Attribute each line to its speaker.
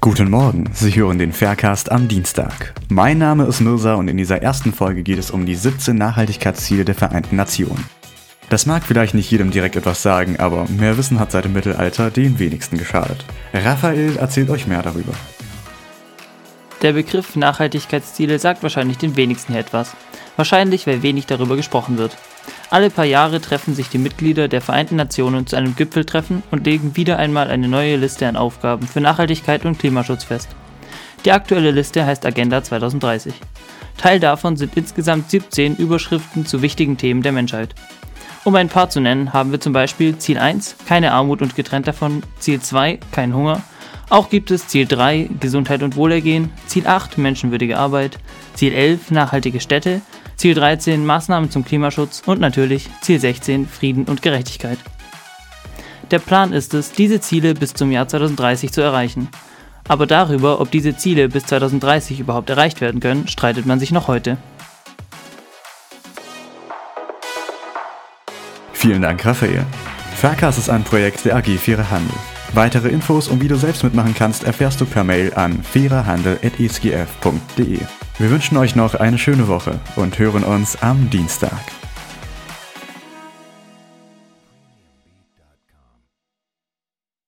Speaker 1: Guten Morgen, Sie hören den Faircast am Dienstag. Mein Name ist Mirza und in dieser ersten Folge geht es um die 17 Nachhaltigkeitsziele der Vereinten Nationen. Das mag vielleicht nicht jedem direkt etwas sagen, aber mehr Wissen hat seit dem Mittelalter den wenigsten geschadet. Raphael erzählt euch mehr darüber.
Speaker 2: Der Begriff Nachhaltigkeitsziele sagt wahrscheinlich den wenigsten hier etwas. Wahrscheinlich, weil wenig darüber gesprochen wird. Alle paar Jahre treffen sich die Mitglieder der Vereinten Nationen zu einem Gipfeltreffen und legen wieder einmal eine neue Liste an Aufgaben für Nachhaltigkeit und Klimaschutz fest. Die aktuelle Liste heißt Agenda 2030. Teil davon sind insgesamt 17 Überschriften zu wichtigen Themen der Menschheit. Um ein paar zu nennen, haben wir zum Beispiel Ziel 1, keine Armut und getrennt davon, Ziel 2, kein Hunger, auch gibt es Ziel 3, Gesundheit und Wohlergehen, Ziel 8, menschenwürdige Arbeit, Ziel 11, nachhaltige Städte, Ziel 13, Maßnahmen zum Klimaschutz und natürlich Ziel 16, Frieden und Gerechtigkeit. Der Plan ist es, diese Ziele bis zum Jahr 2030 zu erreichen. Aber darüber, ob diese Ziele bis 2030 überhaupt erreicht werden können, streitet man sich noch heute.
Speaker 1: Vielen Dank, Raphael. Faircast ist ein Projekt der AG Faire Handel. Weitere Infos und wie du selbst mitmachen kannst, erfährst du per Mail an fairerhandel.esgf.de. Wir wünschen euch noch eine schöne Woche und hören uns am Dienstag.